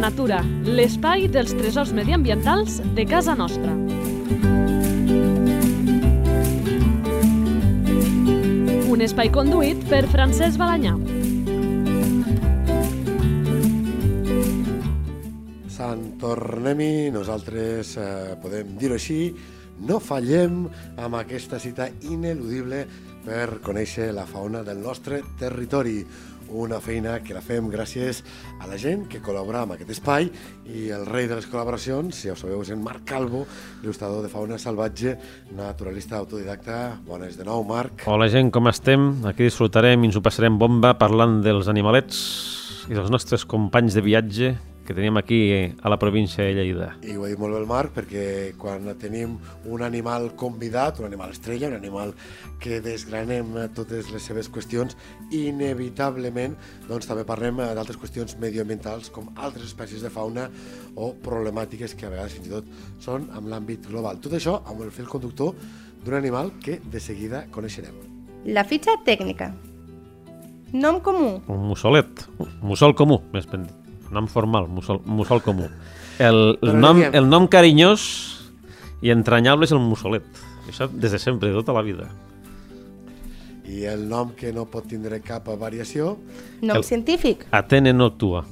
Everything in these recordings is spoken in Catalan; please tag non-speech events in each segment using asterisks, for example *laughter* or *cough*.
natura, l'espai dels tresors mediambientals de casa nostra. Un espai conduït per Francesc Balanyà. Sant Tornem-hi, nosaltres eh, podem dir-ho així, no fallem amb aquesta cita ineludible per conèixer la fauna del nostre territori. Una feina que la fem gràcies a la gent que col·labora amb aquest espai i el rei de les col·laboracions, si ja ho sabeu, és en Marc Calvo, il·lustrador de fauna salvatge, naturalista autodidacta. Bones de nou, Marc. Hola gent, com estem? Aquí disfrutarem i ens ho passarem bomba parlant dels animalets i dels nostres companys de viatge que tenim aquí a la província de Lleida. I ho ha dit molt bé el Marc, perquè quan tenim un animal convidat, un animal estrella, un animal que desgranem totes les seves qüestions, inevitablement doncs, també parlem d'altres qüestions medioambientals com altres espècies de fauna o problemàtiques que a vegades fins i tot són amb l'àmbit global. Tot això amb el fil conductor d'un animal que de seguida coneixerem. La fitxa tècnica. Nom comú. Un mussolet, un mussol comú, més ben dit. Nom formal, mussol, mussol comú. *laughs* El, el, nom, el nom carinyós i entranyable és el mussolet. Això des de sempre, de tota la vida. I el nom que no pot tindre cap variació, Nom El- científic. Atene noctua.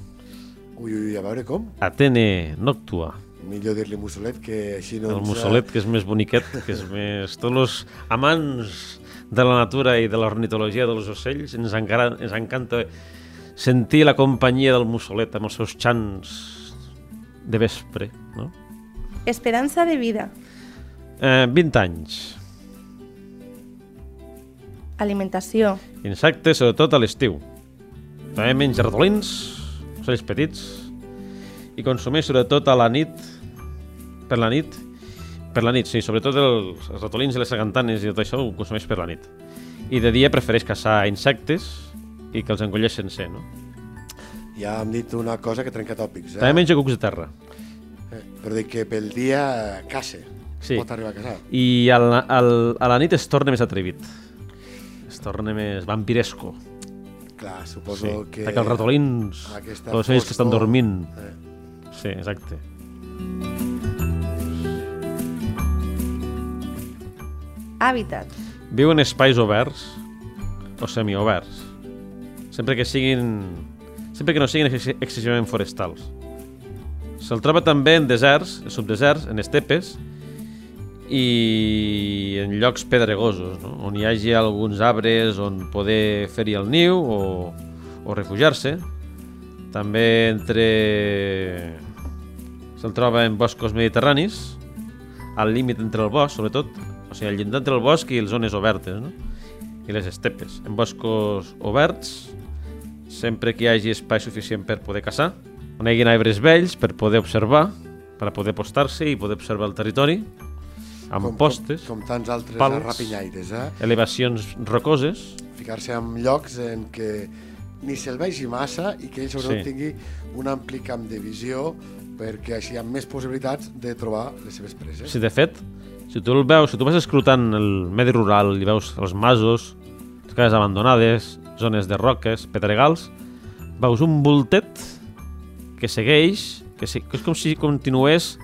ui, ui, a veure com, Atene noctua. millor dir-li mussolet que així no El ens... mussolet, que és més boniquet, que és més... Tots els amants de la natura i de l'ornitologia dels ocells ens, encara, ens encanta sentir la companyia del mussolet amb els seus xants de vespre, no? Esperança de vida. Eh, 20 anys. Alimentació. Insectes, sobretot a l'estiu. També menja ratolins, ocells petits, i consumeix sobretot a la nit, per la nit, per la nit, sí, sobretot els, els ratolins i les sagantanes i tot això ho consumeix per la nit. I de dia prefereix caçar insectes i que els engolleix sencer, no? Ja hem dit una cosa que trenca tòpics, eh? També menja cucs de terra. Eh, Però dic que pel dia caça, Sí. pot arribar a caçar. I al, al, a la nit es torna més atrevit. Es torna més vampiresco. Clar, Sí. suposo que... Ataca els ratolins, aquesta els ocells que estan dormint. Eh, Sí, exacte. Hàbitat. Viu en espais oberts o semioberts, sempre que siguin sempre que no siguin ex- excessivament forestals. Se'l troba també en deserts, subdeserts, en estepes i en llocs pedregosos, no? on hi hagi alguns arbres on poder fer-hi el niu o, o refugiar-se. També entre... se'l troba en boscos mediterranis, al límit entre el bosc, sobretot, o sigui, al llindar entre el bosc i les zones obertes, no? I les estepes. En boscos oberts, sempre que hi hagi espai suficient per poder caçar, on hi hagi arbres vells per poder observar, per poder postar-se i poder observar el territori, amb postes, Com, com tants altres pals. rapinyaires, eh? elevacions rocoses, Ficar-se en llocs en què ni se'l vegi massa i que ell sobretot Sí. tingui un ampli camp de visió perquè així hi ha més possibilitats de trobar les seves preses. Si de fet, si tu el veus, si tu vas escrutant el medi rural i veus els masos, les cases abandonades, zones de roques, pedregals, veus un voltet que segueix, que, se, que és com si continués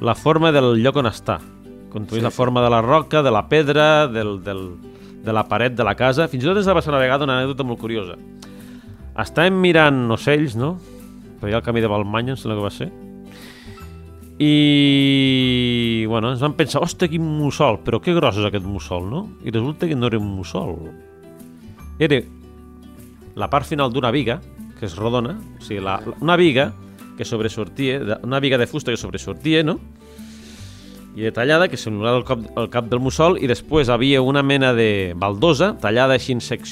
la forma del lloc on està. Continués Sí, la forma de la roca, de la pedra, del, del, de la paret de la casa. Fins i tot ens va passar una vegada una anècdota molt curiosa. Estàvem mirant ocells, no? Per allà al camí de Balmanya, em sembla que va ser. I, bueno, ens vam pensar, ostres, quin mussol, però que gros és aquest mussol, no? I resulta que no era un mussol. Era la part final d'una viga, que és rodona, o sigui, la, una viga que sobresortia, una viga de fusta que sobresortia, no? I de tallada, que semblava el cap, el cap del mussol, i després havia una mena de baldosa, tallada així en sec,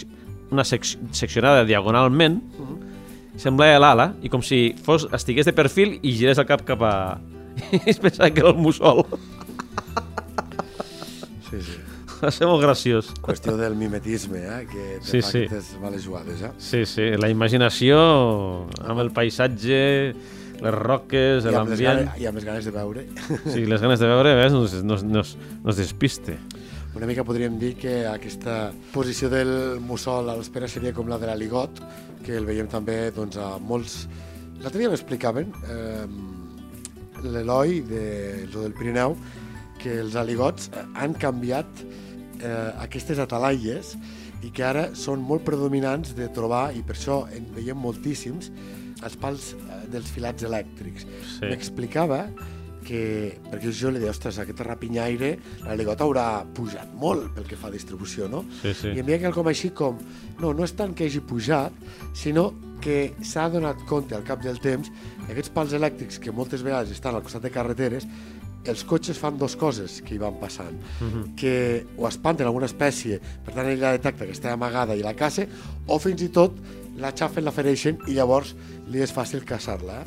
una sec, seccionada diagonalment, semblava l'ala, i com si fos, estigués de perfil i girés el cap cap a... *laughs* I es pensava que era el mussol. Sí, sí. Va ser molt graciós. Qüestió del mimetisme, eh? que te Sí, fa sí. aquestes males jugades. Eh? Sí, sí, la imaginació amb el paisatge, les roques, l'ambient... I amb les ganes de veure. *laughs* Sí, les ganes de veure, ves, no, es- no, es- no, es- no es despiste. Una mica podríem dir que aquesta posició del mussol a l'espera seria com la de l'aligot, que el veiem també doncs, a molts L'altre dia m'explicaven eh, l'Eloi de, lo del Pirineu que els aligots han canviat eh, aquestes atalaies i que ara són molt predominants de trobar, i per això en veiem moltíssims, els pals eh, dels filats elèctrics. Sí. M'explicava que, perquè jo li deia, ostres, aquest rapinyaire, l'aligot haurà pujat molt pel que fa a distribució, no? Sí, sí. I em deia quelcom així com, no, no és tant que hagi pujat, sinó que s'ha donat compte al cap del temps que aquests pals elèctrics que moltes vegades estan al costat de carreteres els cotxes fan dues coses que hi van passant. Uh -huh. Que o espanten alguna espècie, per tant ella detecta que està amagada i la caça, o fins i tot la xafen, la fereixen i llavors li és fàcil caçar-la.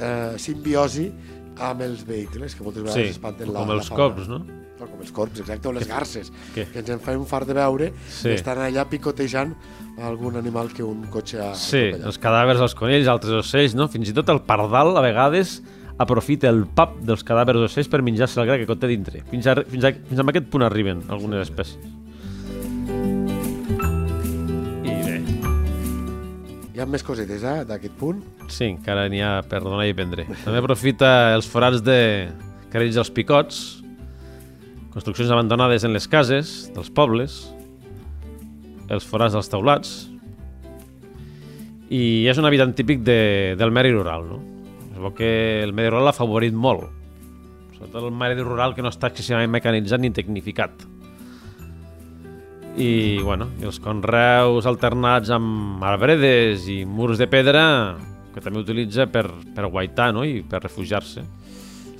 Eh, simbiosi amb els vehicles, que moltes vegades Sí, espanten la, com la els fauna. cops, no? No, com els corps, exacte, o les garces, Què? que ens en fem un fart de veure Sí. que estan allà picotejant algun animal que un cotxe ha Sí, els cadàvers dels conills, altres ocells, no? Fins i tot el pardal, a vegades, aprofita el pap dels cadàvers d'ocells per menjar-se el gra que conté dintre. Fins a, fins, a, fins a aquest punt arriben algunes espècies. I bé, Hi ha més cosetes, eh, d'aquest punt. sí, encara n'hi ha per donar i prendre. També aprofita els forats de carells dels picots, construccions abandonades en les cases dels pobles, els forats dels taulats, i és un habitant típic de, del medi rural, no? Es veu que el medi rural l'ha favorit molt, sobretot el medi rural que no està excessivament mecanitzat ni tecnificat. I, bueno, i els conreus alternats amb arbredes i murs de pedra que també utilitza per, per guaitar no? i per refugiar-se.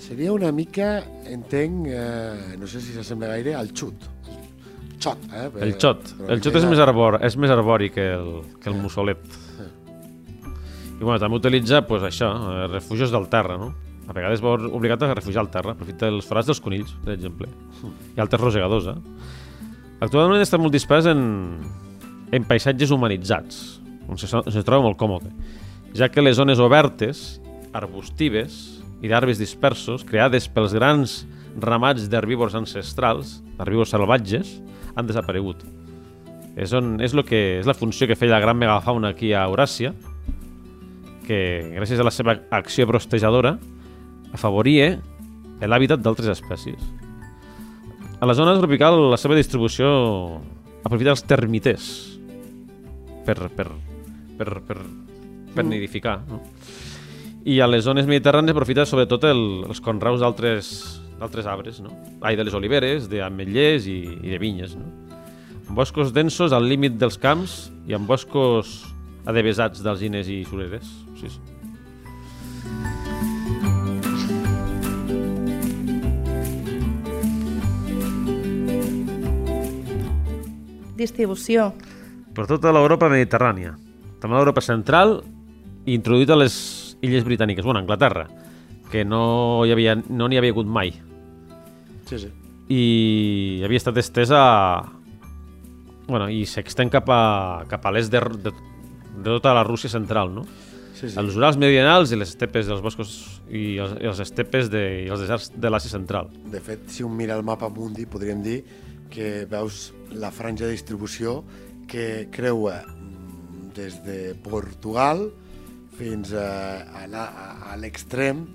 Seria una mica, entenc, eh, no sé si s'assembla gaire, al xut. El xot, eh? Per- El xot. El xot és més, arbor, és més arbori que el, que el mussolet. I bueno, també utilitza pues, això, eh, refugios del terra, no? A vegades va obligat a refugiar al terra. Aprofita els forats dels conills, per exemple. I altres rosegadors, eh? Actualment està molt dispers en, en paisatges humanitzats, on se, on se troba molt còmode, ja que les zones obertes, arbustives i d'arbres dispersos, creades pels grans ramats d'herbívors ancestrals, d'herbívors salvatges, han desaparegut. És, on, és, lo que, és la funció que feia la gran megafauna aquí a Euràsia, que gràcies a la seva acció prostejadora afavoria l'hàbitat d'altres espècies. A la zona tropical la seva distribució aprofita els termiters per, per, per, per, per nidificar. No? I a les zones mediterrànies aprofita sobretot el, els conreus d'altres d'altres arbres, no? Ai, de les oliveres, d'ametllers i, i de vinyes, no? Amb boscos densos al límit dels camps i amb boscos adevesats d'alzines i sureres. Sí, sí. Distribució. per tota l'Europa mediterrània, també l'Europa central i introduït a les illes britàniques, bueno, Anglaterra, que no hi havia no n'hi havia hagut mai Sí, sí. i havia estat estesa bueno, i s'extén cap a, cap a l'est de, de, de tota la Rússia central, no? Sí, sí. Els Urals meridionals i les estepes dels boscos i els, i els estepes de, i els deserts de l'Àsia central. De fet, si un mira el mapa mundi, podríem dir que veus la franja de distribució que creua mm, des de Portugal fins a, a, a- a l'extrem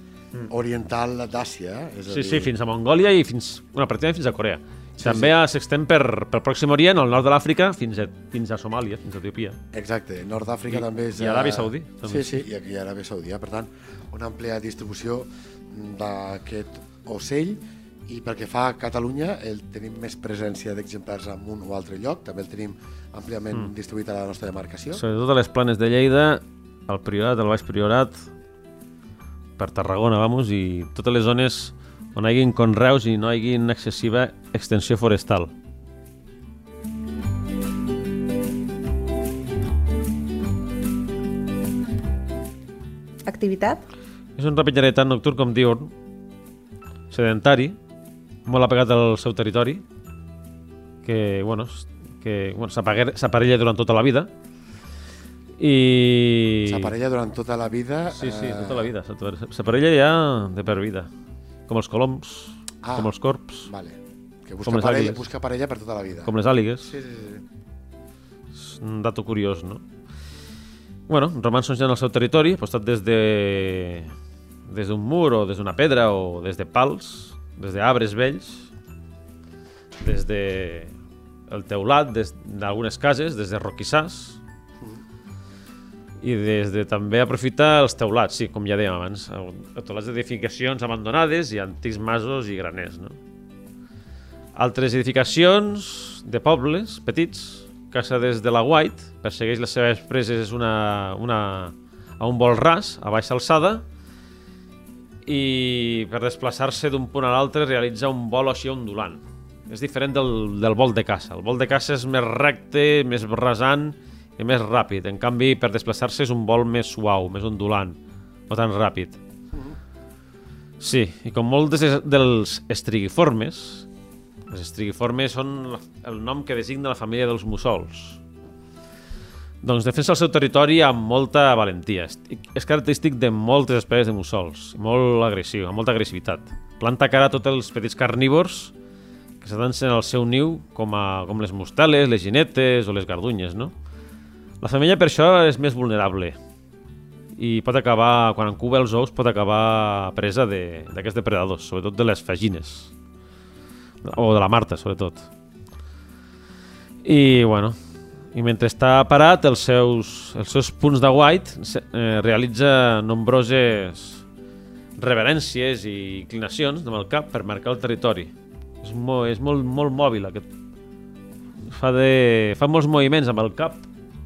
oriental d'Àsia. eh? Sí, dir, sí, fins a Mongòlia i fins, bueno, pràcticament fins a Corea. Sí, També sí. s'extén per, per Pròxim Orient, al nord de l'Àfrica, fins, a, fins a Somàlia, fins a Etiòpia. Exacte, Nord d'Àfrica també és... i eh, Aràbia Saudí, Sí, també. sí, i aquí Aràbia Saudí. Per tant, una àmplia distribució d'aquest ocell i pel que fa a Catalunya el tenim més presència d'exemplars en un o altre lloc, també el tenim àmpliament mm. distribuït a la nostra demarcació. Sobretot a les planes de Lleida, al Priorat, al Baix Priorat, per Tarragona, vamos, i totes les zones on hi hagin conreus i no hi hagi excessiva extensió forestal. Activitat. És un rapinyaret tant nocturn com diurn, sedentari, molt apegat al seu territori, que, bueno, que bueno, s'aparella durant tota la vida. I... S'aparella durant tota la vida. Sí, sí, eh, tota la vida. s'apare- S'aparella ja de per vida. Com els coloms, Ah. com els corps, Vale. Que Com busca les parella, busca parella per tota la vida. com les àligues. Sí, sí, sí. És un dato curiós, no? bueno, romanços ja en el seu territori, apostat des de des d'un mur o des d'una pedra o des de pals, des d'arbres vells, des de el teulat des d'algunes cases, des de roquissars, i des de també aprofitar els teulats, sí, com ja dèiem abans, teulats d'edificacions abandonades i antics masos i graners, no? Altres edificacions de pobles petits, casa des de la White, persegueix les seves preses una, una, a un vol ras, a baixa alçada, i per desplaçar-se d'un punt a l'altre realitza un vol així ondulant. És diferent del, del vol de caça. El vol de caça és més recte, més rasant i més ràpid. En canvi, per desplaçar-se és un vol més suau, més ondulant, no tan ràpid. Sí, i com molts dels- estrigiformes, els estrigiformes són el nom que designa la família dels mussols. Doncs defensa el seu territori amb molta valentia. És- És característic de moltes espècies de mussols, molt agressiu, amb molta agressivitat. Planta cara a tots els petits carnívors que s'adancen al seu niu, com, a, com les mosteles, les ginetes o les gardunyes, no? La femella per això és més vulnerable i pot acabar, quan encuba els ous, pot acabar presa de- d'aquests depredadors, sobretot de les fagines. O de la Marta, sobretot. I, bueno, i mentre està parat, els seus, els seus punts de white eh, realitza nombroses reverències i inclinacions amb el cap per marcar el territori. És, mo és molt, molt mòbil aquest. Fa, de, fa molts moviments amb el cap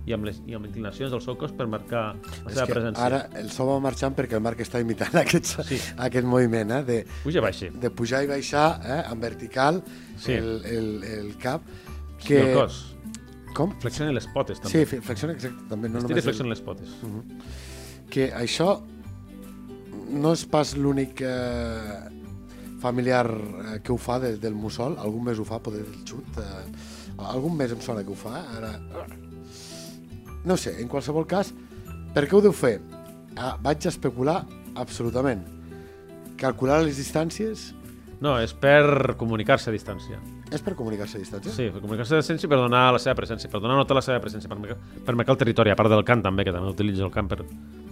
i amb les i amb inclinacions del seu cos per marcar la seva presència. ara el so va marxant perquè el Marc està imitant *laughs* aquest, Sí. aquest moviment, eh? De, Puja baixa. de pujar i baixar eh? en vertical Sí. el, el, el cap. Que... Que... el cos. Com? Flexiona les potes, també. Sí, flexiona exacte, també. No Estira i només el- flexiona les potes. que això no és pas l'únic eh, familiar eh, que ho fa de, del mussol, algun més ho fa, poder del xut, eh, algun més em sona que ho fa, ara... No sé, en qualsevol cas, per què ho deu fer? Ah, vaig especular absolutament. Calcular les distàncies No, és per comunicar-se a distància. és per comunicar-se a distància? Sí, per comunicar-se a distància i per donar la seva presència, per donar nota a la seva presència, per marcar, per marcar el territori, a part del cant també, que també utilitza el cant per,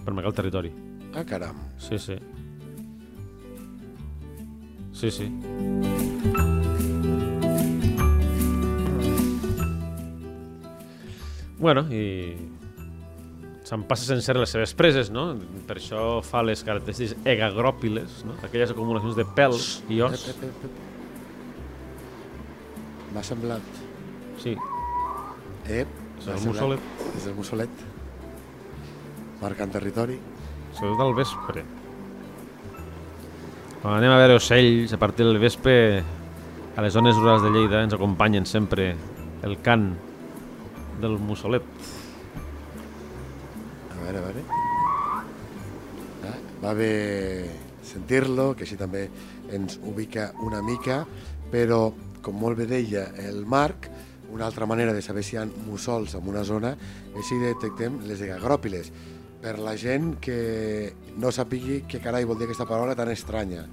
per marcar el territori. Ah, caram. Sí, sí. Sí, sí. Bueno, i se'n passa sencer les seves preses, no? Per això fa les característiques egagròpiles, no? Aquelles acumulacions de pèl i os. M'ha semblat... Sí, Ep, És el mussolet. És el mussolet. Marcant territori. sobretot al vespre. Quan anem a veure ocells, a partir del vespre, a les zones rurals de Lleida ens acompanyen sempre el cant del mussolet. A veure, a veure. Ah, va bé sentir-lo, que així també ens ubica una mica, però, com molt bé deia el Marc, una altra manera de saber si hi ha mussols en una zona és si detectem les egagròpiles. Per la gent que no sapigui què carai vol dir aquesta paraula tan estranya.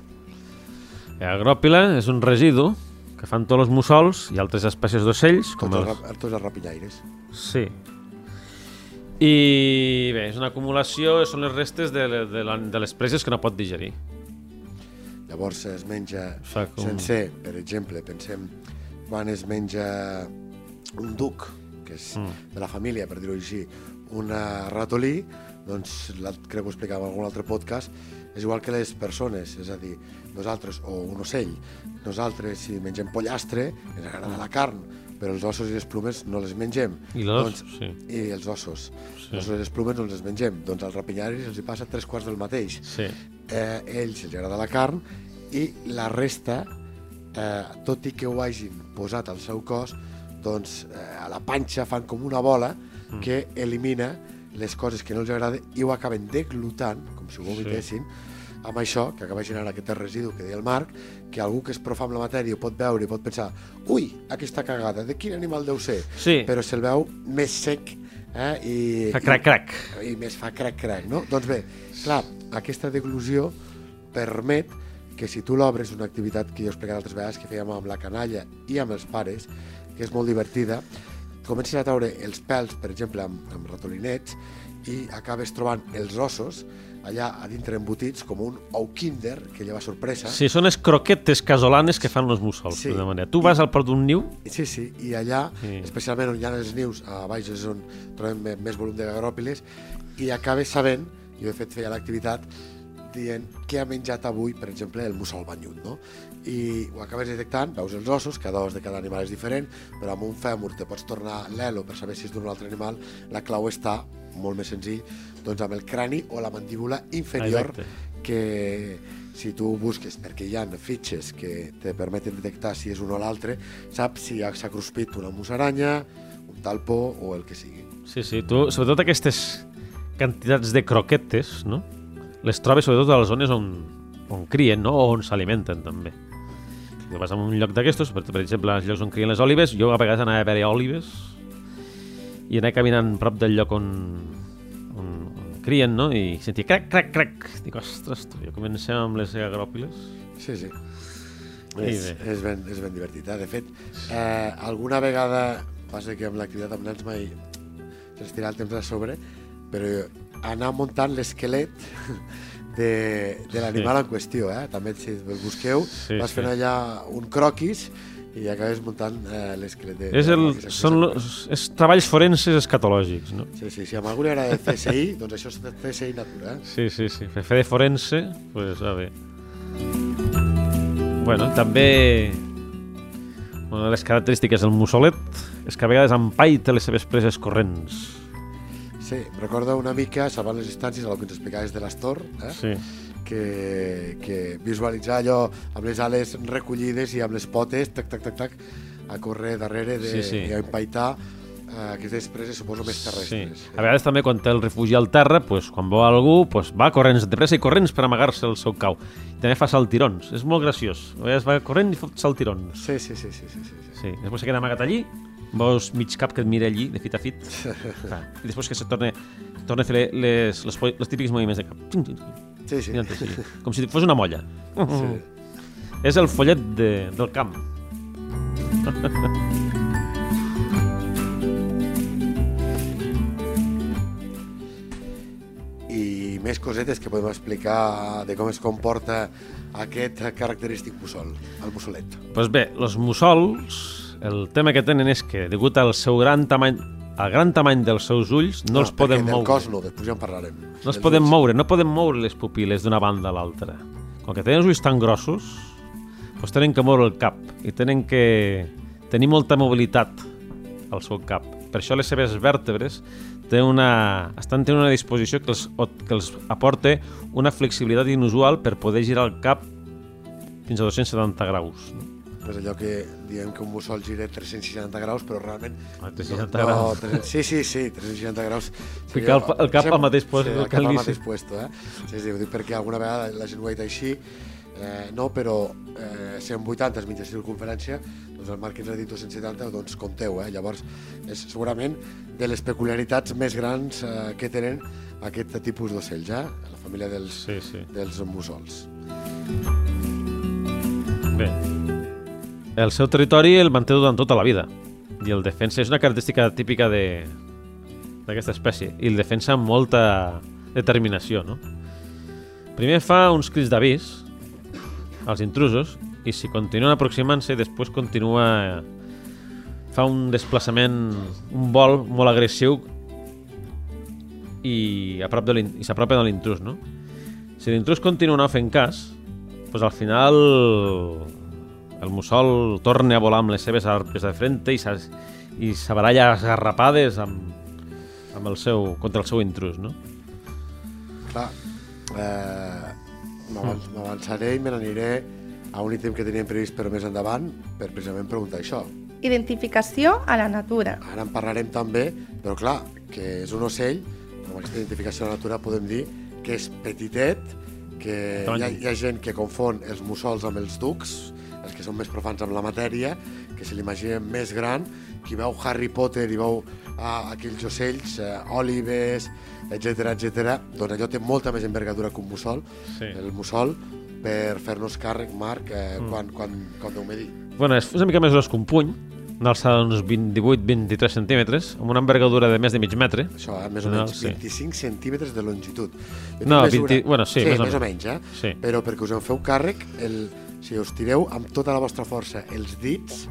Agròpila és un residu que fan tots els mussols i altres espècies d'ocells, Tots els, tots els rapinyaires. Sí. I bé, és una acumulació, són les restes de, de, de les preses que no pot digerir. Llavors es menja com- sencer, per exemple, pensem quan es menja un duc, que és Mm. de la família, per dir-ho així, una ratolí, doncs, crec que ho explicava en algun altre podcast, és igual que les persones, és a dir, nosaltres, o un ocell, nosaltres si mengem pollastre, ens agrada la carn, però els ossos i les plumes no les mengem. I l'os, doncs, sí. I els ossos. Sí. Els ossos i les plumes no les mengem. Doncs als rapinyaris els hi passa tres quarts del mateix Sí. eh, ells els agrada la carn i la resta, eh, tot i que ho hagin posat al seu cos, doncs eh, a la panxa fan com una bola Mm. que elimina les coses que no els agrada i ho acaben deglutant, com si ho vomitessin, amb això, que acaba generant aquest residu que deia el Marc, que algú que és profa amb la matèria ho pot veure i pot pensar ui, aquesta cagada, de quin animal deu ser? Sí. Però se'l veu més sec eh, i, Fa crac-crac. i més fa crac-crac, no? Doncs bé, clar, aquesta deglució permet que si tu l'obres, una activitat que jo he explicat altres vegades que fèiem amb la canalla i amb els pares, que és molt divertida, comences a treure els pèls, per exemple, amb, amb ratolinets, i acabes trobant els ossos allà a dintre embotits com un ou kinder que lleva sorpresa. Sí, són les croquetes casolanes que fan els mussols. Sí. De manera. Tu vas al port d'un niu, Sí, sí, i allà, Sí. especialment on hi ha els nius, a baix és on trobem més volum de gagròpiles, i acabes sabent, jo de fet feia l'activitat, dient què ha menjat avui, per exemple, el mussol banyut, no? I ho acabes detectant, veus els ossos, cada os de cada animal és diferent, però amb un fèmur te pots tornar l'elo per saber si és d'un altre animal, la clau està, molt més senzill, doncs amb el crani o la mandíbula inferior, Exacte. que si tu busques, perquè hi ha fitxes que te permeten detectar si és un o l'altre, saps si ha- s'ha cruspit una musaranya, un talpó o el que sigui. Sí, sí, tu, sobretot aquestes quantitats de croquetes, no? Les trobes sobretot a les zones on, on crien, no? O on s'alimenten, també. Si vas a un lloc d'aquestos, per, per exemple, als llocs on crien les olives, jo a vegades anava a veure olives i anava caminant prop del lloc on, on, on crien, no? I sentia crac, crac, crac. Dic, ostres, tu, jo comencem amb les agròpiles. Sí, sí. I És, bé. és, ben, és ben divertit. Eh? De fet, eh, alguna vegada, passa que amb l'activitat amb nens mai se'ns tira el temps a sobre, però anar muntant l'esquelet *laughs* de, de l'animal en qüestió. Eh? També, si el busqueu, Sí, vas sí. fent allà un croquis i acabes muntant eh, l'esquelet de, És, el, són los, és treballs forenses escatològics, no? Sí, sí, si a algú li agrada CSI, *laughs* doncs això és de CSI natura. Eh? Sí, sí, sí. Fer de forense, pues va bé. Bueno, també una de les característiques del mussolet és que a vegades empaita les seves preses corrents. Sí, recorda una mica, salvant les distàncies, el que ens explicaves de l'Astor, eh? Sí. Que, que visualitzar allò amb les ales recollides i amb les potes, tac, tac, tac, tac, a córrer darrere de, Sí, sí. i a empaitar eh, aquestes preses, suposo, més Sí. terrestres. A vegades també quan té el refugi al terra, pues, quan veu algú, pues, va corrents de pressa i corrents per amagar-se el seu cau. I també fa saltirons. És molt graciós. A vegades va corrent i fot saltirons. Sí, sí, sí, sí, sí, sí, sí. Sí, després se queda amagat allí, veus mig cap que et mira allí, de fit a fit, *laughs* i després que se torna, torna a fer les, les, les típics moviments de cap. Sí, sí. així, com si fos una molla. sí. És el follet de, del camp. I més cosetes que podem explicar de com es comporta aquest característic mussol, el mussolet. pues bé, els mussols, el tema que tenen és que, degut al seu gran tamany, al gran tamany dels seus ulls, no, els podem del moure. cos no, després ja en parlarem. No els podem ulls. moure, no podem moure les pupil·les d'una banda a l'altra. Com que tenen els ulls tan grossos, doncs tenen que moure el cap i tenen que tenir molta mobilitat al seu cap. Per això les seves vèrtebres tenen una, estan tenint una disposició que els, que els aporta una flexibilitat inusual per poder girar el cap fins a 270 graus. No? És allò que diem que un mussol gira 360 graus, però realment... Ah, 360 no, graus. 300 sí, sí, sí, 360 graus. Ficar el el cap al mateix puesto Sí, el cap al mateix puesto, eh? Sí, sí, ho dic perquè alguna vegada la gent ho ha dit així, eh, no, però eh, 180 és mitja circunferència, doncs el ha dit 270, doncs compteu, eh? Llavors, és segurament de les peculiaritats més grans eh, que tenen aquest tipus d'ocells, eh? La família dels, Sí, sí. dels mussols. Bé, el seu territori el manté durant tota la vida i el defensa és una característica típica d'aquesta espècie i el defensa amb molta determinació, no? Primer fa uns crits d'avís als intrusos i si continuen aproximant-se després continua fa un desplaçament un vol molt agressiu i a prop de i s'apropa de l'intrus, no? Si l'intrus continua no fent cas, doncs al final el mussol torna a volar amb les seves arpes de frente i, s'ha- i s'abaralla esgarrapades amb, amb el seu, contra el seu intrus, no? Clar, eh, m'avanç- m'avançaré i me n'aniré a un ítem que teníem previst per més endavant per precisament preguntar això. Identificació a la natura. Ara en parlarem també, però clar, que és un ocell, amb aquesta identificació de la natura podem dir que és petitet, que hi ha, hi ha gent que confon els mussols amb els ducs, els que són més profans amb la matèria, que se l'imaginen més gran, qui veu Harry Potter i veu ah, aquells ocells, eh, òlives, etc etc. doncs allò té molta més envergadura que un mussol, Sí. el mussol, per fer-nos càrrec, Marc, eh, mm. quan, quan, quan deu medir. Bueno, és una mica més gros que un puny, una alçada d'uns 28-23 centímetres, amb una envergadura de més de mig metre. Això, eh? més o No, menys, sí. 25 centímetres de longitud. Jo No, tinc 20 bueno, sí, sí més o més o menys, eh? Sí. Però perquè us en feu càrrec, el, si us tireu amb tota la vostra força els dits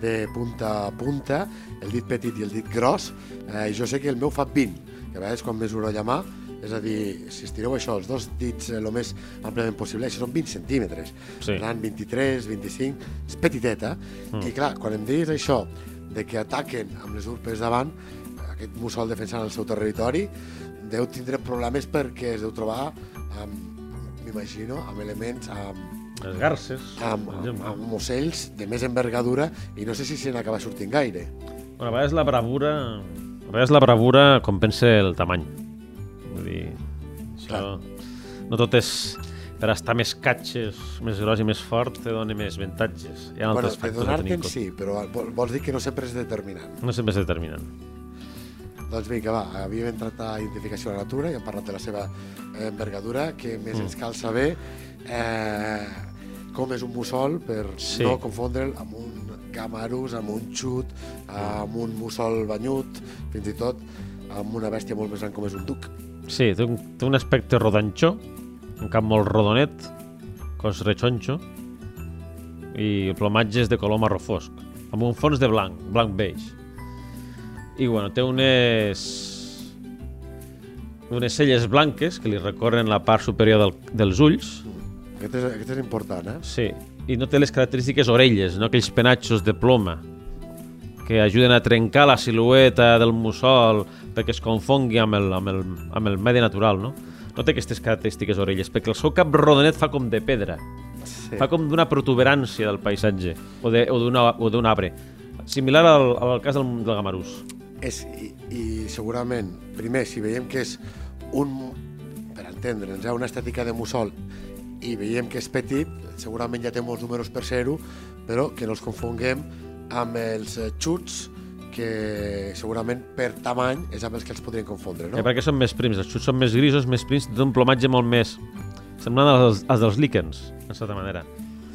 de punta a punta, el dit petit i el dit gros, eh, jo sé que el meu fa 20, que a vegades quan mesuro la mà, és a dir, si estireu això, els dos dits el més àmpliament possible, això són 20 centímetres. Sí. Per tant, 23, 25, és petiteta. Mm. I clar, quan em deies això, de que ataquen amb les urpes davant, aquest mussol defensant el seu territori, deu tindre problemes perquè es deu trobar amb, m'imagino, amb elements, amb, Les garces, amb, amb, amb ocells de més envergadura i no sé si se n'acaba sortint gaire. Bueno, a vegades la bravura... A vegades la bravura compensa el tamany. Vull dir, això... Clar. No tot és per estar més catxes, més gros i més fort, te dona més avantatges. Hi ha Bueno, factors donar-te'n en compte. sí, però vol- vols dir que no sempre és determinant. No sempre és determinant. Doncs vinga, va, havíem entrat a identificació de la natura i hem parlat de la seva envergadura, que més Mm. ens cal saber eh, com és un mussol per Sí. no confondre'l amb un gamarus, amb un xut, amb un mussol banyut, fins i tot amb una bèstia molt més gran com és un duc. Sí, té un, té un aspecte rodanxó, un cap molt rodonet, cos rechonxo, i el plomatge és de color marró fosc, amb un fons de blanc, blanc beix. I bueno, té unes unes celles blanques que li recorren la part superior del, dels ulls, Aquest és, aquest és important, eh? sí, i no té les característiques orelles, no aquells penatxos de ploma que ajuden a trencar la silueta del mussol perquè es confongui amb el, amb el, amb el medi natural, no? No té aquestes característiques orelles, perquè el seu cap rodonet fa com de pedra, Sí. fa com d'una protuberància del paisatge o de- o d'una- o d'un arbre, similar al, al cas del, del gamarús. És, i, I segurament, primer, si veiem que és un, per entendre'ns, eh, una estètica de mussol i veiem que és petit, segurament ja té molts números per ser-ho, però que no els confonguem amb els eh, xuts que segurament per tamany és amb els que els podrien confondre, No? Eh, perquè són més prims, els xuts són més grisos, més prims, té un plomatge molt més semblant als, als dels líquens, en certa manera.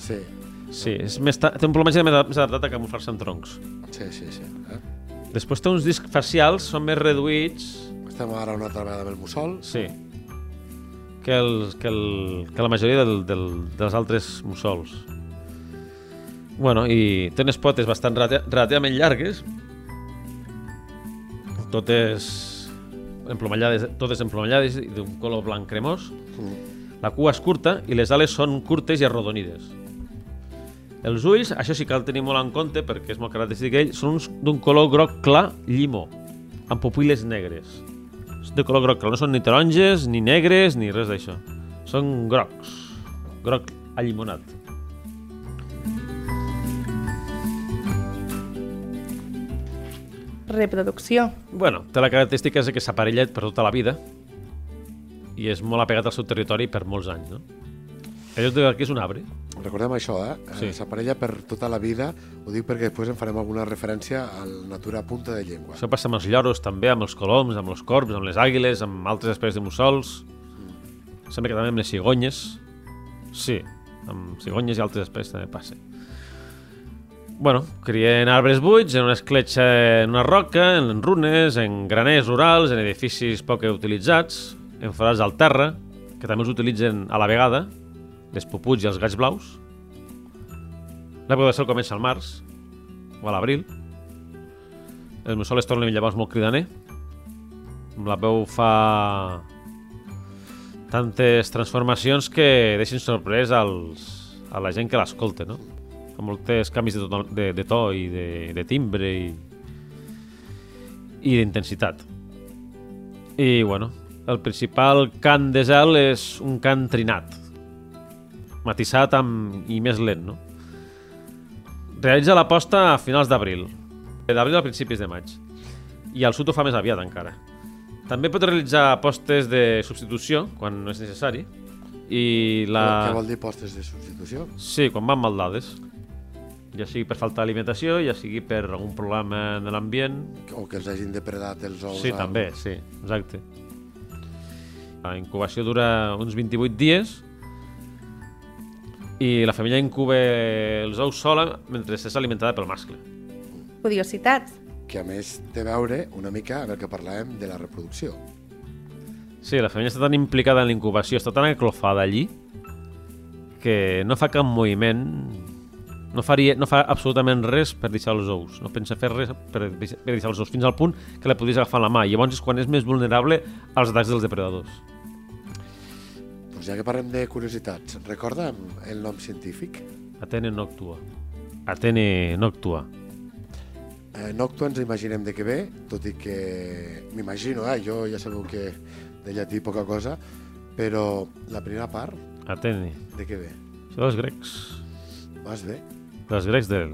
Sí, Sí, és més ta- té un plomatge més, més adaptat a camuflar-se amb troncs. sí, sí. sí eh? Després té uns discs facials, són més reduïts, Estem ara una altra vegada amb el mussol. sí, que, el, que, el, que la majoria del, del, dels altres mussols. Bueno, i té unes potes bastant relati- relativament llargues, totes emplomallades, totes emplomallades i d'un color blanc cremós. Mm. La cua és curta i les ales són curtes i arrodonides. Els ulls, això sí cal tenir molt en compte perquè és molt característic d'ell, són d'un color groc clar llimo, amb pupil·les negres. De color groc clar, no són ni taronges, ni negres, ni res d'això. Són grocs, groc allimonat. Reproducció. Bueno, té la característica és que s'aparella per tota la vida i és molt apegat al seu territori per molts anys, no? Allò de que és un arbre. Recordem això, eh? Sí. sí. S'aparella per tota la vida, ho dic perquè després en farem alguna referència a la natura a punta de llengua. Això passa amb els lloros també, amb els coloms, amb els corbs, amb les àguiles, amb altres espècies de mussols. Sembla que també amb les cigonyes. Sí, amb cigonyes i altres espècies també passa. Bueno, crien arbres buits en una escletxa, en una roca, en runes, en graners rurals, en edificis poc utilitzats, en forats al terra, que també us utilitzen a la vegada, les puputs i els gats blaus. L'època de sol comença al març o a l'abril. El mussol es torna llavors molt cridaner. Amb la veu fa tantes transformacions que deixen sorprès als, a la gent que l'escolta, no? Fa moltes canvis de, to, de, de to i de, de timbre i, i d'intensitat. I, bueno, el principal cant de zel és un cant trinat, matissat amb, i més lent, no? Realitza la posta a finals d'abril, d'abril a principis de maig, i al sud ho fa més aviat encara. També pot realitzar postes de substitució quan no és necessari, i la... Què vol dir postes de substitució? Sí, quan van mal dades. Ja sigui per falta d'alimentació, ja sigui per algun problema de l'ambient. O que els hagin depredat els ous? Sí, amb- també, sí, exacte. La incubació dura uns 28 dies i la femella incuba els ous sola mentre és alimentada pel mascle. curiositats. que a més té a veure una mica amb el que parlàvem de la reproducció. Sí, la femella està tan implicada en l'incubació, està tan aclofada allí, que no fa cap moviment, no, faria, no fa absolutament res per deixar els ous, no pensa fer res per deixar, per deixar els ous, fins al punt que la podries agafar la mà. I llavors és quan és més vulnerable als atacs dels depredadors. Doncs ja que parlem de curiositats, recorda el nom científic? Atene noctua. Atene noctua. Eh, Noctua ens imaginem de què ve, tot i que m'imagino, eh, jo ja sabeu que de llatí poca cosa, però la primera part, Atene. de què ve? Això dels grecs. Vas bé? Dels grecs de,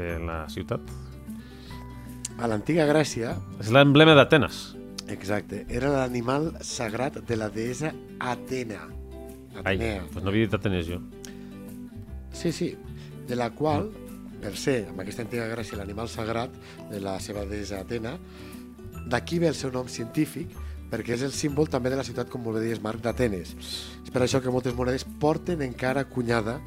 de la ciutat. A l'antiga Grècia, És l'emblema d'Atenes. Exacte, era l'animal sagrat de la deessa Atena. Ai, Atenea. doncs no havia dit Atenes jo. Sí, sí, de la qual, per ser, amb aquesta antiga Grècia, l'animal sagrat de la seva deessa Atena, d'aquí ve el seu nom científic, perquè és el símbol també de la ciutat, com molt bé deies, Marc, d'Atenes. És per això que moltes monedes porten encara cunyada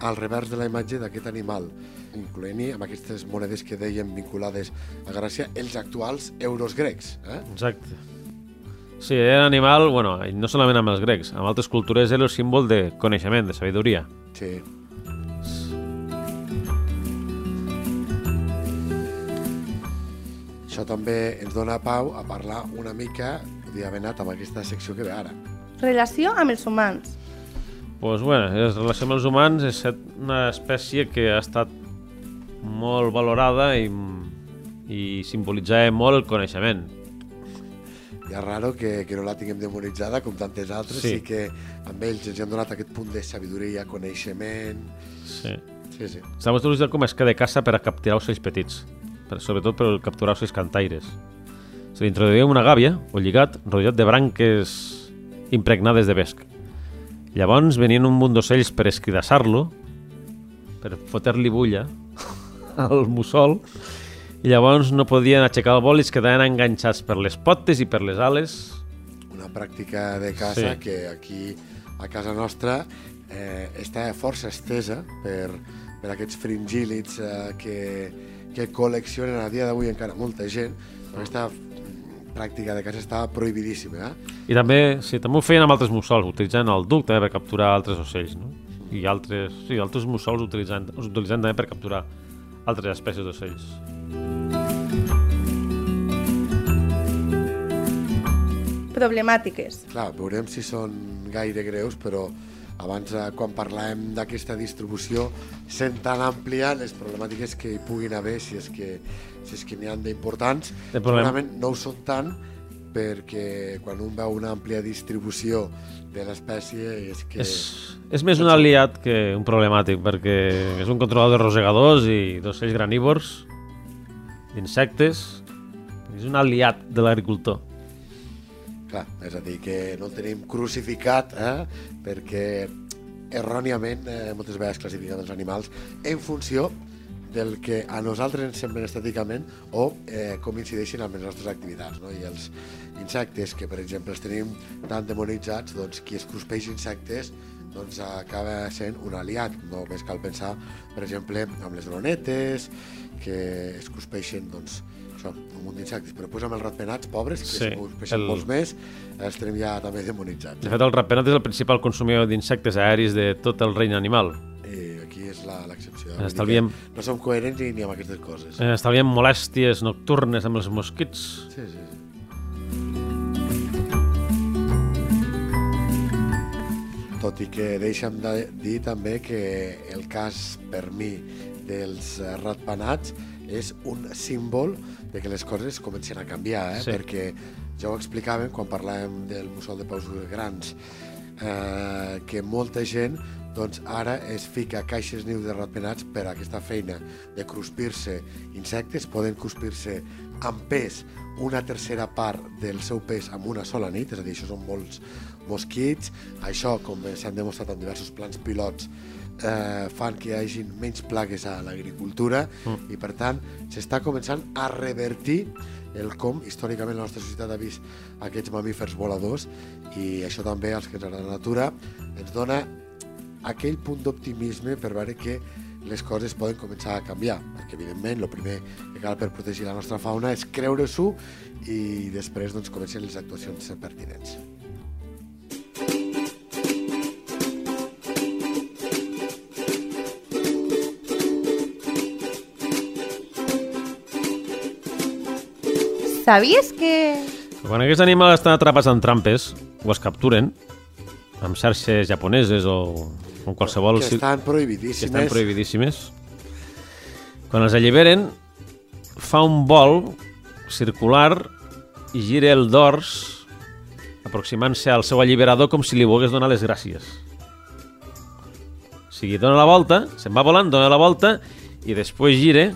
al revers de la imatge d'aquest animal, incloent-hi amb aquestes monedes que dèiem vinculades a Grècia, els actuals euros grecs. Eh? Exacte. Sí, era un animal, bueno, i no solament amb els grecs, amb altres cultures era el símbol de coneixement, de sabidoria. Sí. Això també ens dona pau a parlar una mica, podria haver anat amb aquesta secció que ve ara. Relació amb els humans. Pues, bueno, en relació amb els humans és una espècie que ha estat molt valorada i, i simbolitzava molt el coneixement. Ja és raro que, que no la tinguem demonitzada com tantes altres, Sí. sí. que amb ells ens han donat aquest punt de sabidoria, coneixement... Sí. Sí, sí. Està molt utilitzat com a esca de caça per a capturar ocells petits, per, sobretot per capturar ocells cantaires. Se li introduïa una gàbia o lligat rotllat de branques impregnades de vesc. Llavors venien un munt d'ocells per escridassar-lo, per fotre-li bulla *laughs* al mussol, i llavors no podien aixecar el vol i es quedaven enganxats per les potes i per les ales. Una pràctica de caça Sí. que aquí a casa nostra eh, està força estesa per, per aquests fringílids eh, que, que col·leccionen a dia d'avui encara molta gent. Aquesta pràctica de caça està prohibidíssima. Eh? I també, sí, també ho feien amb altres mussols, utilitzant el duc també per capturar altres ocells, no? I altres, sí, altres mussols utilitzant, utilitzant també per capturar altres espècies d'ocells. Problemàtiques. Clar, veurem si són gaire greus, però abans, eh, quan parlàvem d'aquesta distribució, sent tan àmplia les problemàtiques que hi puguin haver, si és que, si és que n'hi ha d'importants, segurament no ho són tant, perquè quan un veu una àmplia distribució de l'espècie és que... És, és més un aliat que un problemàtic, perquè és un controlador de rosegadors i d'ocells granívors, d'insectes, és un aliat de l'agricultor. Clar, és a dir, que no el tenim crucificat, eh? perquè erròniament eh, moltes vegades classifiquem els animals en funció del que a nosaltres ens semblen estèticament o eh, com incideixen amb les nostres activitats. No? I els insectes, que per exemple els tenim tan demonitzats, doncs qui es cruspeix insectes doncs acaba sent un aliat. No només cal pensar, per exemple, amb les dronetes, que es cruspeixen doncs, això, un munt d'insectes, però després amb els ratpenats pobres, que Sí, cruspeixen el- molts més, els tenim ja també demonitzats. De fet, el ratpenat és el principal consumidor d'insectes aeris de tot el regne animal. I aquí és la- l'excepció. Que Estalviem- No som coherents ni, ni amb aquestes coses. Eh, estalviem molèsties nocturnes amb els mosquits. Sí, sí, sí. Tot i que deixa'm de dir també que el cas per mi dels eh, ratpenats és un símbol de que les coses comencen a canviar, eh? Sí. perquè ja ho explicàvem quan parlàvem del mussol de peus grans, eh, que molta gent doncs ara es fica caixes niu de ratpenats per a aquesta feina de cruspir-se insectes, poden cruspir-se amb pes una tercera part del seu pes en una sola nit, és a dir, això són molts mosquits, això, com s'han demostrat en diversos plans pilots, eh, fan que hi hagin menys plagues a l'agricultura mm. i per tant s'està començant a revertir el com històricament la nostra societat ha vist aquests mamífers voladors i això també als que ens agrada la natura ens dona aquell punt d'optimisme per veure que les coses poden començar a canviar, perquè evidentment el primer que cal per protegir la nostra fauna és creure-s'ho i després doncs, comencen les actuacions pertinents. Sabies que... Quan aquests animals estan atrapats en trampes o es capturen amb xarxes japoneses o com qualsevol... que estan que prohibidíssimes. estan prohibidíssimes. Quan els alliberen, fa un vol circular i gira el dors aproximant-se al seu alliberador com si li volgués donar les gràcies. O sigui, dona la volta, se'n va volant, dona la volta i després gira,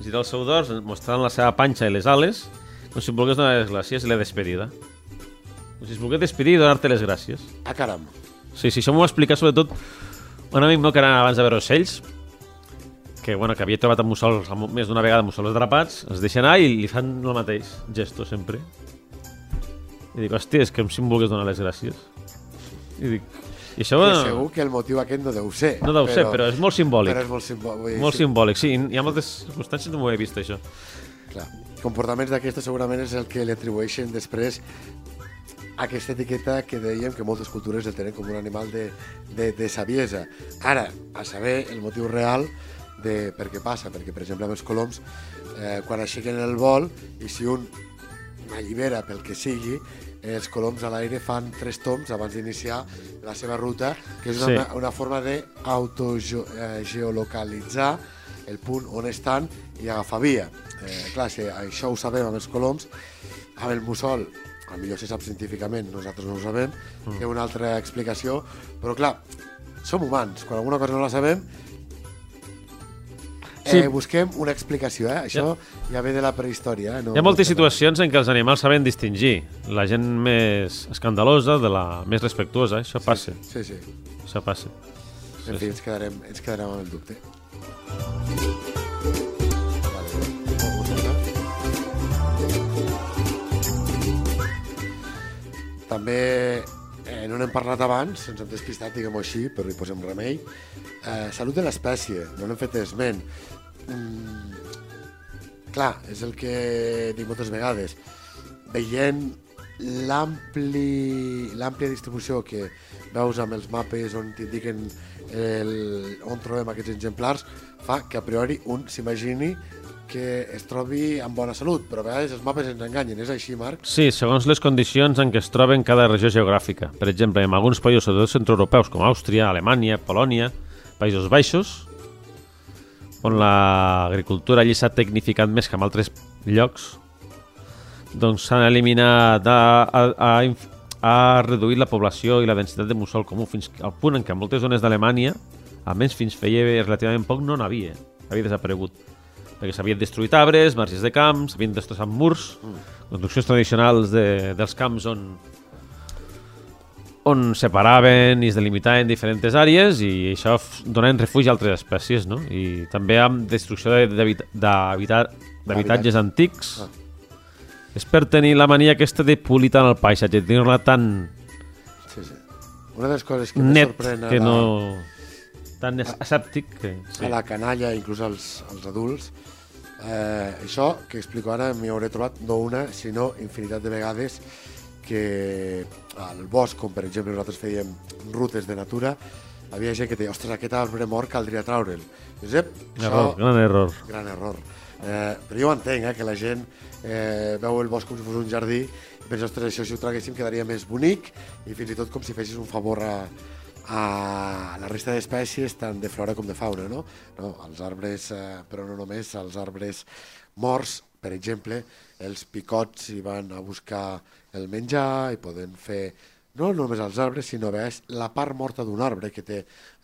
gira el seu dors mostrant la seva panxa i les ales com si volgués donar les gràcies i la despedida. Com si es volgués despedir i donar-te les gràcies. Ah, caram. Sí, sí, això m'ho va explicar sobretot un amic meu que era abans de veure ocells, que, bueno, que havia trobat amb mussols, amb més d'una vegada mussols atrapats, els deixa anar i li fan el mateix gesto sempre. I dic, hòstia, és que si em volgués donar les gràcies. I dic, i això... Que segur que el motiu aquest no deu ser. No deu ser, però és molt simbòlic. Però és molt simbòlic. Molt simbòlic, sí. Hi ha moltes circumstàncies no m'ho he vist, això. Clar. Comportaments d'aquestos segurament és el que li atribueixen després aquesta etiqueta que dèiem que moltes cultures el tenen com un animal de, de, de saviesa. Ara, a saber el motiu real de per què passa, perquè per exemple amb els coloms, eh, quan aixequen el vol i si un allibera pel que sigui, eh, els coloms a l'aire fan tres toms abans d'iniciar la seva ruta, que és una, Sí. una forma d'autogeolocalitzar el punt on estan i agafar via. Eh, clar, si això ho sabem amb els coloms, amb el mussol, a millor se sap científicament, nosaltres no ho sabem, mm. té una altra explicació, però clar, som humans, quan alguna cosa no la sabem, Sí. eh, busquem una explicació, eh? Això ja ve de la prehistòria. Eh? No, Hi ha moltes situacions en què els animals saben distingir la gent més escandalosa de la més respectuosa. Això passa, Sí, sí. això passa. En fi, ens quedarem, ens quedarem amb el dubte. També eh, no n'hem parlat abans, ens hem despistat, diguem-ho així, però hi posem remei. Eh, salut de l'espècie, no n'hem fet esment. Mm, clar, és el que dic moltes vegades. Veient l'àmplia distribució que veus amb els mapes on t'indiquen on trobem aquests exemplars fa que a priori un s'imagini que es trobi en bona salut, però a vegades els mapes ens enganyen, és així, Marc? Sí, segons les condicions en què es troba en cada regió geogràfica. Per exemple, en alguns països, sobretot centroeuropeus, com Àustria, Alemanya, Polònia, Països Baixos, on l'agricultura allí s'ha tecnificat més que en altres llocs, doncs s'han eliminat, ha, ha, ha, inf- ha reduït la població i la densitat de mussol comú fins al punt en què en moltes zones d'Alemanya, almenys fins feia relativament poc, no n'havia, havia desaparegut perquè s'havien destruït arbres, marges de camps, s'havien destrossat murs, construccions tradicionals de, dels camps on on separaven i es delimitaven diferents àrees i això donaven refugi a altres espècies, no? I també amb destrucció de- d'habita- d'habitat- d'habitatges antics. Ah. És per tenir la mania aquesta de polir tant el paisatge, tenir-la tan Sí, sí. Una de les coses que net sorprèn que la, no... tan es- asèptic que... Sí. a la canalla, inclús als, als adults, eh, això que explico ara m'hi hauré trobat no una, sinó infinitat de vegades que al bosc, com per exemple nosaltres fèiem rutes de natura, havia gent que deia, ostres, aquest arbre mort caldria traure'l. Josep, Error, gran error. gran error. Eh, però jo entenc, eh, que la gent eh, veu el bosc com si fos un jardí i pensa, ostres, això si ho traguéssim quedaria més bonic i fins i tot com si fessis un favor a, a la resta d'espècies, tant de flora com de fauna, no? no els arbres, eh, però no només, els arbres morts, per exemple, els picots hi van a buscar el menjar i poden fer no només els arbres, sinó vegades la part morta d'un arbre que té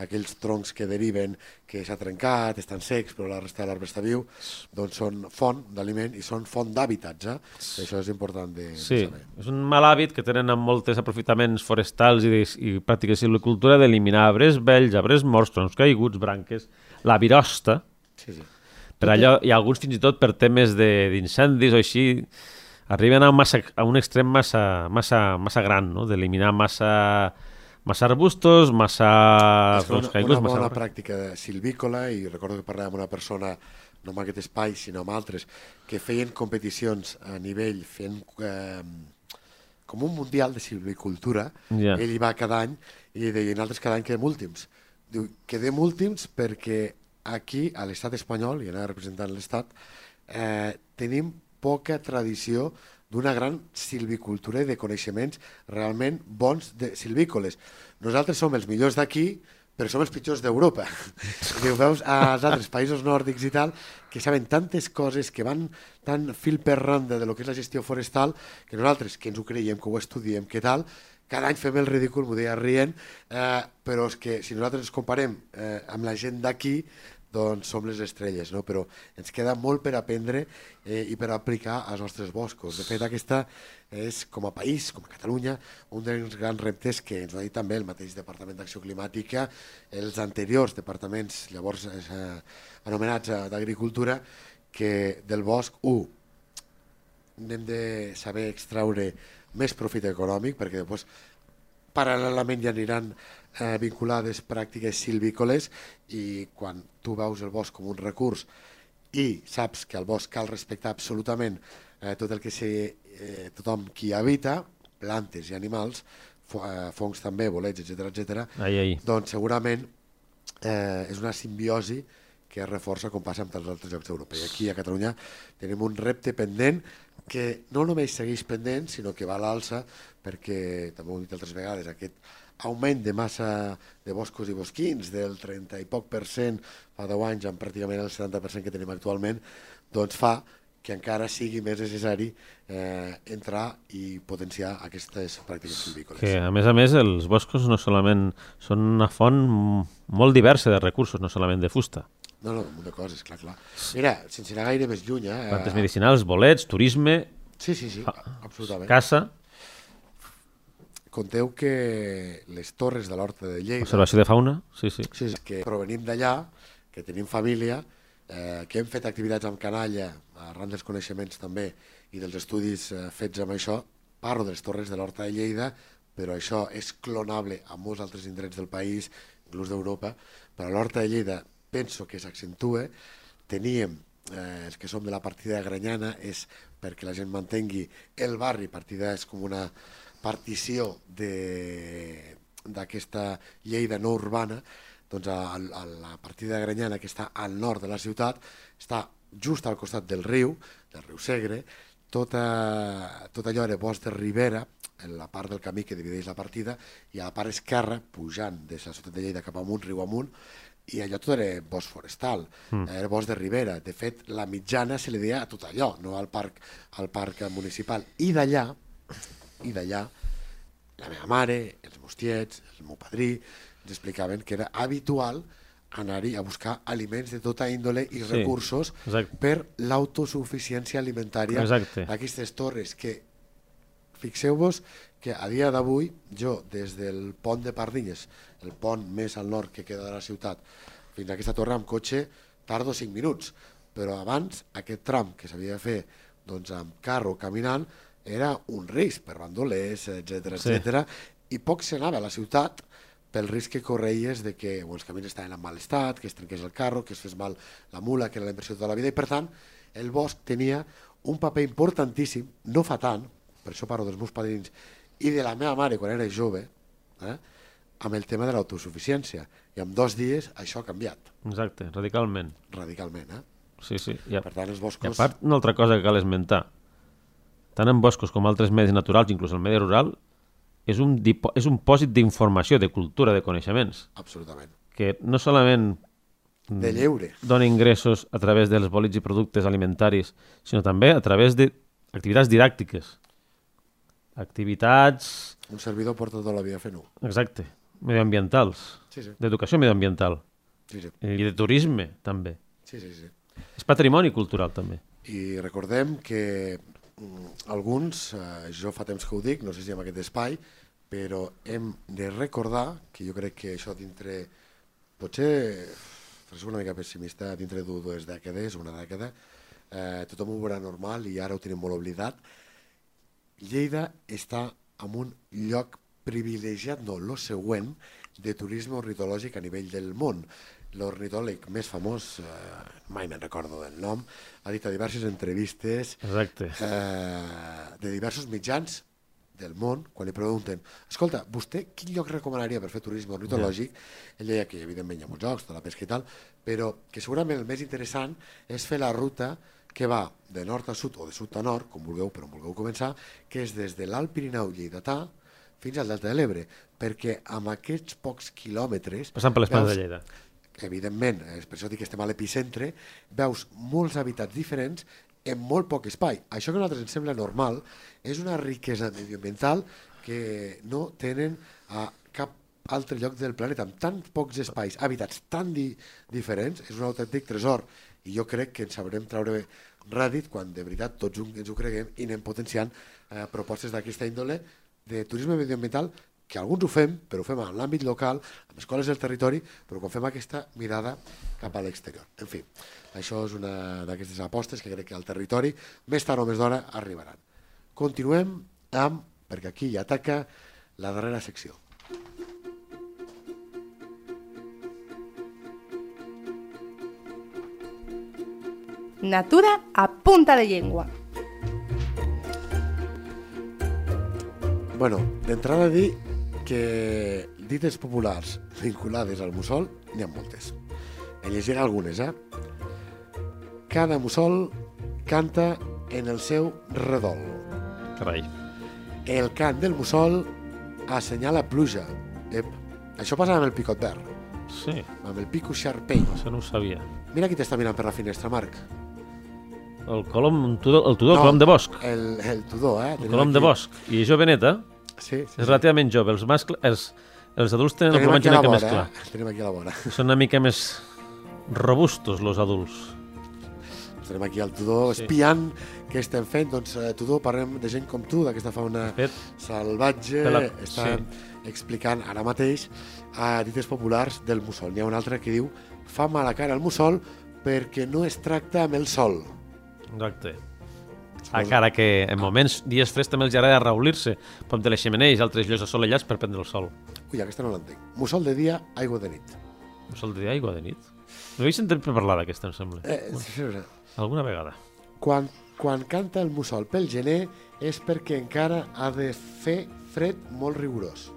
aquells troncs que deriven, que s'ha trencat, estan secs, però la resta de l'arbre està viu, doncs són font d'aliment i són font d'hàbitats, eh? Això és important de, Sí, de saber. és un mal hàbit que tenen amb moltes aprofitaments forestals i, de- i pràctiques de silvicultura d'eliminar arbres vells, arbres morts, troncs caiguts, branques, la virosta, Sí, sí. per allò, i alguns fins i tot per temes de- d'incendis o així, arriben a un, massa, a un extrem massa, massa, massa gran, no? d'eliminar massa massa arbustos, massa És una, caiguts, una massa... bona pràctica de silvícola, i recordo que parlàvem amb una persona, no en aquest espai, sinó amb altres, que feien competicions a nivell, fent eh, com un mundial de silvicultura, Ja. ell hi va cada any, i deia, nosaltres cada any quedem últims. Diu, quedem últims perquè aquí, a l'estat espanyol, i anava representant l'estat, eh, tenim poca tradició d'una gran silvicultura i de coneixements realment bons de silvícoles. Nosaltres som els millors d'aquí, però som els pitjors d'Europa. *laughs* Diu, veus als altres països nòrdics i tal, que saben tantes coses, que van tan fil per randa de lo que és la gestió forestal, que nosaltres, que ens ho creiem, que ho estudiem, que tal, cada any fem el ridícul, m'ho deia rient, eh, però és que si nosaltres ens comparem eh, amb la gent d'aquí, doncs som les estrelles, no? però ens queda molt per aprendre eh, i per aplicar als nostres boscos. De fet, aquesta és, com a país, com a Catalunya, un dels grans reptes que ens ha dit també el mateix Departament d'Acció Climàtica, els anteriors departaments, llavors eh, anomenats eh, d'Agricultura, que del bosc, un, n'hem de saber extraure més profit econòmic, perquè després paral·lelament ja aniran eh, vinculades pràctiques silvícoles i quan tu veus el bosc com un recurs i saps que al bosc cal respectar absolutament eh, tot el que sé, eh, tothom qui habita, plantes i animals, eh, fongs també, bolets, etc etc. Doncs segurament eh, és una simbiosi que es reforça com passa en tants altres llocs d'Europa. I aquí a Catalunya tenim un repte pendent que no només segueix pendent, sinó que va a l'alça perquè, també ho he dit altres vegades, aquest augment de massa de boscos i bosquins del 30 i poc per cent fa 10 anys amb pràcticament el 70% que tenim actualment, doncs fa que encara sigui més necessari eh, entrar i potenciar aquestes pràctiques silvícoles. Que, a més a més, els boscos no solament són una font molt diversa de recursos, no solament de fusta. No, no, un munt de coses, clar, clar. Mira, sense anar gaire més lluny, eh? Plantes medicinals, bolets, turisme, Sí, sí, sí, absolutament. caça, Conteu que les torres de l'Horta de Lleida, observació de fauna, sí, sí. sí, sí, que provenim d'allà, que tenim família, eh, que hem fet activitats amb canalla, arran dels coneixements també, i dels estudis eh, fets amb això, parlo de les torres de l'Horta de Lleida, però això és clonable a molts altres indrets del país, inclús d'Europa, però l'Horta de Lleida penso que s'accentua, teníem eh, els que som de la partida de Granyana és perquè la gent mantengui el barri, partida és com una partició d'aquesta Lleida no urbana, doncs a, a la partida de Granyana, que està al nord de la ciutat, està just al costat del riu, del riu Segre, tota, tot allò era bosc de ribera, en la part del camí que divideix la partida, i a la part esquerra, pujant de la ciutat de Lleida cap amunt, riu amunt, i allò tot era bosc forestal, mm. era bosc de ribera. De fet, la mitjana se li deia a tot allò, no al parc, al parc municipal. I d'allà, i d'allà, la meva mare, els meus tiets, el meu padrí, ens explicaven que era habitual anar-hi a buscar aliments de tota índole i Sí, recursos exacte. per l'autosuficiència alimentària d'aquestes torres que fixeu-vos que a dia d'avui jo des del pont de Pardinyes, el pont més al nord que queda de la ciutat, fins a aquesta torre amb cotxe tardo 5 minuts, però abans aquest tram que s'havia de fer doncs, amb carro caminant era un risc per bandolers, etc Sí. etc. i poc s'anava a la ciutat pel risc que correies de que o els camins estaven en mal estat, que es trenqués el carro, que es fes mal la mula, que era la inversió de tota la vida, i per tant el bosc tenia un paper importantíssim, no fa tant, per això parlo dels meus padrins, i de la meva mare quan era jove, eh, amb el tema de l'autosuficiència. I en dos dies això ha canviat Exacte, radicalment. radicalment. Eh? Sí, sí. I a, Per tant, els i boscos... a part, una altra cosa que cal esmentar. Tant en boscos com altres medis naturals, inclús el medi rural, és un, dipo- és un pòsit d'informació, de cultura, de coneixements, Absolutament. que no solament De lleure. dona ingressos a través dels bolits i productes alimentaris, sinó també a través d'activitats didàctiques. Activitats, Un servidor porta tota la vida fent-ho. exacte, medioambientals, Sí, sí. d'educació medioambiental sí, sí. i de turisme, també. sí, sí, sí. És patrimoni cultural, també. I recordem que mm, alguns, eh, jo fa temps que ho dic, no sé si en aquest espai, però hem de recordar, que jo crec que això dintre, potser, ser una mica pessimista, dintre de dues dècades, una dècada, eh, tothom ho veurà normal i ara ho tenim molt oblidat, Lleida està en un lloc privilegiat, no, lo següent, de turisme ornitològic a nivell del món. L'ornitòleg més famós, eh, mai me'n recordo del nom, ha dit a diverses entrevistes Exacte. eh, de diversos mitjans del món, quan li pregunten escolta, vostè quin lloc recomanaria per fer turisme ornitològic? Ell deia que evidentment hi ha molts llocs, de la pesca i tal, però que segurament el més interessant és fer la ruta que va de nord a sud o de sud a nord, com vulgueu, però on vulgueu començar, que és des de l'Alt Pirineu lleidatà fins al Delta de l'Ebre, perquè amb aquests pocs quilòmetres... Passant per les mans veus- de Lleida. evidentment, és per això dic que estem a l'epicentre, veus molts habitats diferents en molt poc espai. Això que a nosaltres ens sembla normal és una riquesa medioambiental que no tenen a cap altre lloc del planeta, amb tan pocs espais, hàbitats tan di diferents, és un autèntic tresor. I jo crec que ens sabrem treure rèdit quan de veritat tots ens ho creguem i anem potenciant eh, propostes d'aquesta índole de turisme medioambiental que alguns ho fem, però ho fem en l'àmbit local, amb escoles del territori, però quan fem aquesta mirada cap a l'exterior. En fi, això és una d'aquestes apostes que crec que al territori, més tard o més d'hora, arribaran. Continuem amb, perquè aquí ja ataca la darrera secció. Natura a punta de llengua. Bueno, d'entrada dir que dites populars vinculades al mussol n'hi ha moltes. En llegiré algunes, eh? Cada mussol canta en el seu redol. Carai. El cant del mussol assenyala pluja. Ep, això passa amb el picot verd, Sí, amb el pico xarpell. això no ho sabia. Mira qui t'està mirant per la finestra, Marc. El colom, el tudor, el tudor, el colom de bosc. El, el tudor, eh? El colom de aquí- bosc. I és joveneta, Sí, sí, és relativament jove. Els, mascle, els, els adults tenen el Tenim plomatge una mica més clar. eh? Tenim aquí a la vora. *laughs* Són una mica més robustos, els adults. Tenim aquí el Tudor Sí. espiant què estem fent. Doncs, eh, Tudor, parlem de gent com tu, d'aquesta fauna fet, salvatge. La- Està explicant ara mateix a dites populars del mussol. N'hi ha un altre que diu fa mala cara al mussol perquè no es tracta amb el sol. exacte. A cara que en moments, dies freds també els agrada raulir-se, com de les xemeneies i altres llocs assolellats per prendre el sol. Ui, aquesta no l'entenc. Mussol de dia, aigua de nit. Un sol de dia, aigua de nit. No havia sentit per parlar d'aquesta, em sembla. Eh, sí, sí. Alguna vegada. quan, quan canta el mussol pel gener és perquè encara ha de fer fred molt rigorós.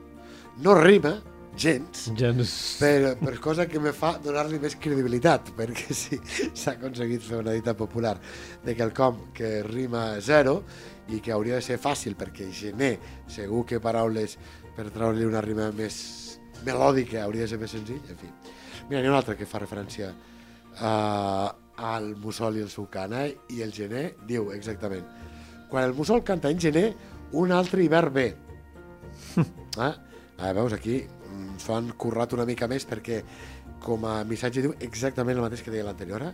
No rima, gens, Gens... per, per cosa que me fa donar-li més credibilitat, *laughs* perquè si s'ha aconseguit fer una dita popular de quelcom que rima zero i que hauria de ser fàcil, perquè gener segur que paraules per treure-li una rima més melòdica hauria de ser més senzill, en fi. Mira, n'hi ha un altre que fa referència a, al mussol i el seu cant, eh? i el gener diu exactament quan el mussol canta en gener, un altre hivern ve. eh? *laughs* Ah, veus, aquí s'ho han currat una mica més perquè com a missatge diu exactament el mateix que deia l'anterior. Eh?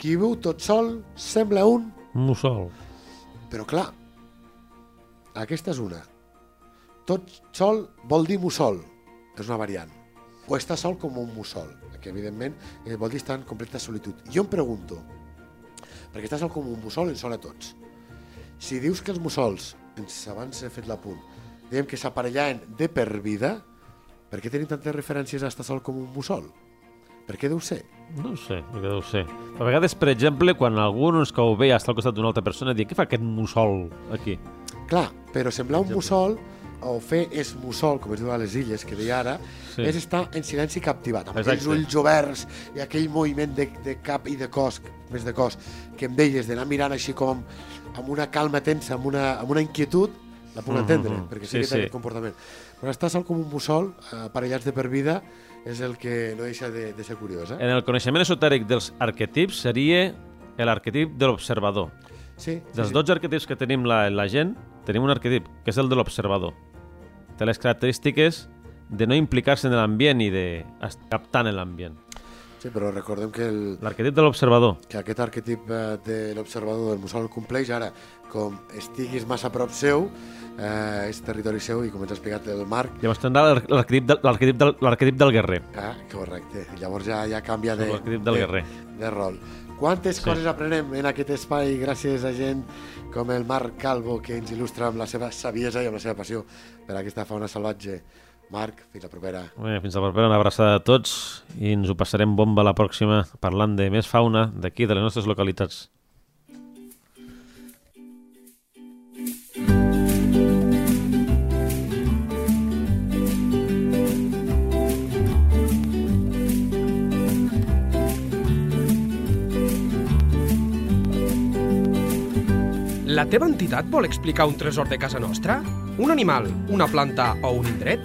Qui viu tot sol sembla un... Mussol. Però clar, aquesta és una. Tot sol vol dir mussol, és una variant. O està sol com un mussol, que evidentment eh, vol dir estar en completa solitud. Jo em pregunto, perquè està sol com un mussol ens sona a tots. Si dius que els mussols, ens, abans he fet l'apunt, diem que s'aparellaven de per vida, per què tenim tantes referències a estar sol com un mussol? Per què deu ser? No ho sé, el que deu ser. A vegades, per exemple, quan algú no ens cau bé està al costat d'una altra persona, diu, què fa aquest mussol aquí? Clar, però semblar un mussol o fer és mussol, com es diu a les illes, que deia ara, Sí. és estar en silenci captivat, amb Exacte. aquells ulls oberts i aquell moviment de, de cap i de cos, més de cos, que em deies d'anar mirant així com amb, amb una calma tensa, amb una, amb una inquietud, la puc Mhm, entendre, mhm. perquè Sí, sí, que té sí. aquest comportament. Però estar sol com un mussol, eh, aparellats de per vida, és el que no deixa de, de ser curiós. Eh? En el coneixement esotèric dels arquetips seria l'arquetip de l'observador. Sí, sí, Dels sí. 12 arquetips que tenim la, la gent, tenim un arquetip, que és el de l'observador. Té les característiques de no implicar-se en l'ambient i de captant en l'ambient. Sí, però recordem que el, L'arquetip de l'observador. que aquest arquetip eh, de l'observador del mussol el compleix ara, com estiguis massa a prop seu, eh, és territori seu i com ens ha explicat el Marc, Llavors tindrà l'ar- l'arquetip del, l'arquetip del, del guerrer. ah, correcte, llavors ja, ja canvia de, del de, guerrer. de rol. Quantes Sí. coses aprenem en aquest espai gràcies a gent com el Marc Calvo, que ens il·lustra amb la seva saviesa i amb la seva passió per aquesta fauna salvatge. Marc, fins la propera. Bé, fins la propera, una abraçada a tots i ens ho passarem bomba la pròxima parlant de més fauna d'aquí, de les nostres localitats. La teva entitat vol explicar un tresor de casa nostra? Un animal, una planta o un indret?